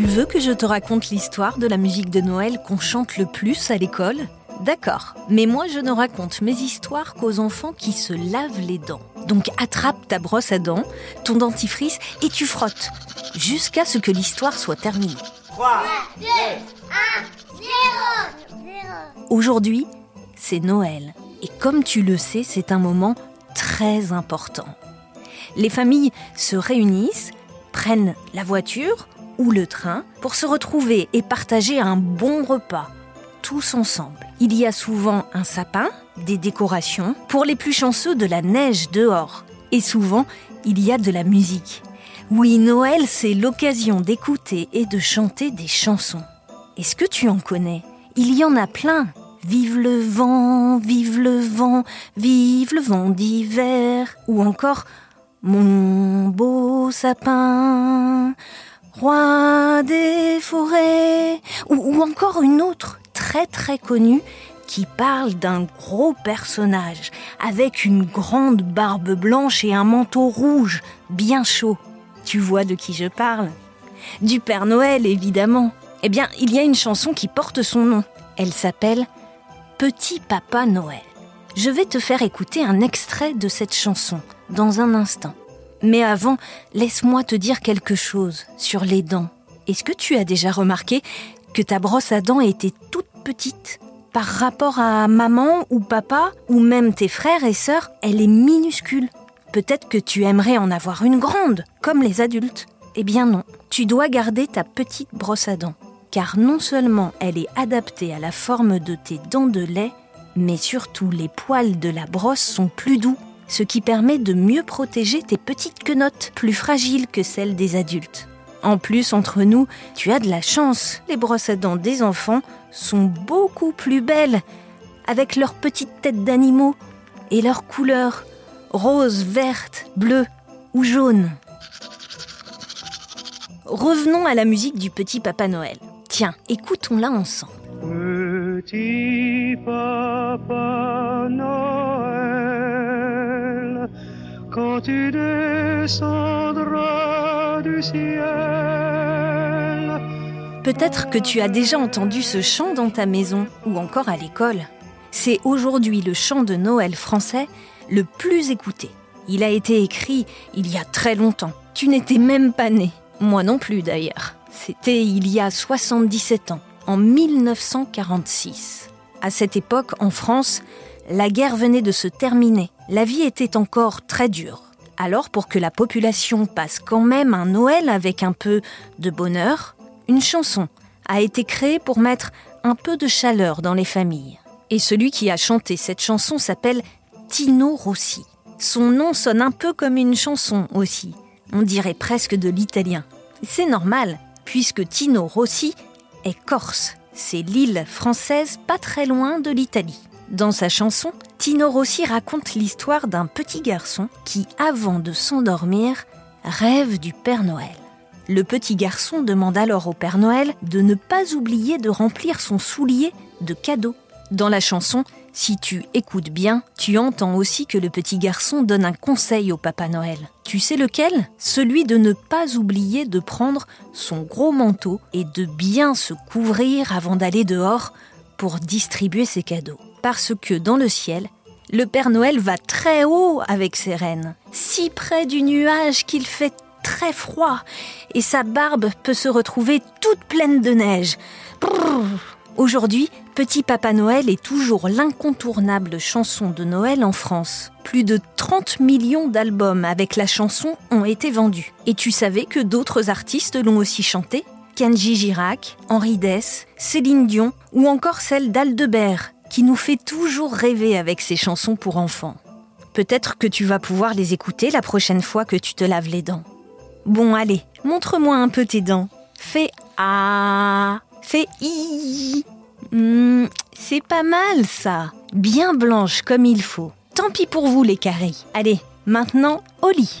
Tu veux que je te raconte l'histoire de la musique de Noël qu'on chante le plus à l'école? D'accord, mais moi je ne raconte mes histoires qu'aux enfants qui se lavent les dents. Donc attrape ta brosse à dents, ton dentifrice et tu frottes jusqu'à ce que l'histoire soit terminée. 3, 2, 1, 0, 0. Aujourd'hui, c'est Noël. Et comme tu le sais, c'est un moment très important. Les familles se réunissent, prennent la voiture ou le train pour se retrouver et partager un bon repas, tous ensemble. Il y a souvent un sapin, des décorations, pour les plus chanceux de la neige dehors. Et souvent, il y a de la musique. Oui, Noël, c'est l'occasion d'écouter et de chanter des chansons. Est-ce que tu en connais? Il y en a plein. Vive le vent, vive le vent, vive le vent d'hiver. Ou encore Mon beau sapin, roi des forêts. Ou, ou encore une autre très très connue qui parle d'un gros personnage avec une grande barbe blanche et un manteau rouge bien chaud. Tu vois de qui je parle? Du Père Noël, évidemment. Eh bien, il y a une chanson qui porte son nom. Elle s'appelle Petit Papa Noël. Je vais te faire écouter un extrait de cette chanson dans un instant. Mais avant, laisse-moi te dire quelque chose sur les dents. Est-ce que tu as déjà remarqué que ta brosse à dents était toute petite par rapport à maman ou papa ou même tes frères et sœurs, elle est minuscule. Peut-être que tu aimerais en avoir une grande, comme les adultes. Eh bien non, tu dois garder ta petite brosse à dents car non seulement elle est adaptée à la forme de tes dents de lait, mais surtout les poils de la brosse sont plus doux, ce qui permet de mieux protéger tes petites quenottes, plus fragiles que celles des adultes. En plus, entre nous, tu as de la chance. Les brosses à dents des enfants sont beaucoup plus belles, avec leurs petites têtes d'animaux et leurs couleurs, rose, verte, bleu ou jaune. Revenons à la musique du petit Papa Noël. Tiens, écoutons-la ensemble. Petit papa Noël, quand tu descendras du ciel. Peut-être que tu as déjà entendu ce chant dans ta maison ou encore à l'école. C'est aujourd'hui le chant de Noël français le plus écouté. Il a été écrit il y a très longtemps. Tu n'étais même pas né. Moi non plus d'ailleurs. C'était il y a 77 ans, en 1946. À cette époque, en France, la guerre venait de se terminer. La vie était encore très dure. Alors, pour que la population passe quand même un Noël avec un peu de bonheur, une chanson a été créée pour mettre un peu de chaleur dans les familles. Et celui qui a chanté cette chanson s'appelle Tino Rossi. Son nom sonne un peu comme une chanson aussi. On dirait presque de l'italien. C'est normal, puisque Tino Rossi est corse. C'est l'île française pas très loin de l'Italie. Dans sa chanson, Tino Rossi raconte l'histoire d'un petit garçon qui, avant de s'endormir, rêve du Père Noël. Le petit garçon demande alors au Père Noël de ne pas oublier de remplir son soulier de cadeaux. Dans la chanson, si tu écoutes bien, tu entends aussi que le petit garçon donne un conseil au Papa Noël. Tu sais lequel? Celui de ne pas oublier de prendre son gros manteau et de bien se couvrir avant d'aller dehors pour distribuer ses cadeaux. Parce que dans le ciel, le Père Noël va très haut avec ses rennes, si près du nuage qu'il fait très froid et sa barbe peut se retrouver toute pleine de neige. Aujourd'hui, Petit Papa Noël est toujours l'incontournable chanson de Noël en France. Plus de 30 millions d'albums avec la chanson ont été vendus. Et tu savais que d'autres artistes l'ont aussi chanté? Kenji Girac, Henri Dess, Céline Dion ou encore celle d'Aldebert, qui nous fait toujours rêver avec ses chansons pour enfants. Peut-être que tu vas pouvoir les écouter la prochaine fois que tu te laves les dents. Bon, allez, montre-moi un peu tes dents. Fais A, fais I. Hmm, c'est pas mal ça. Bien blanche comme il faut. Tant pis pour vous les carrés. Allez, maintenant au lit.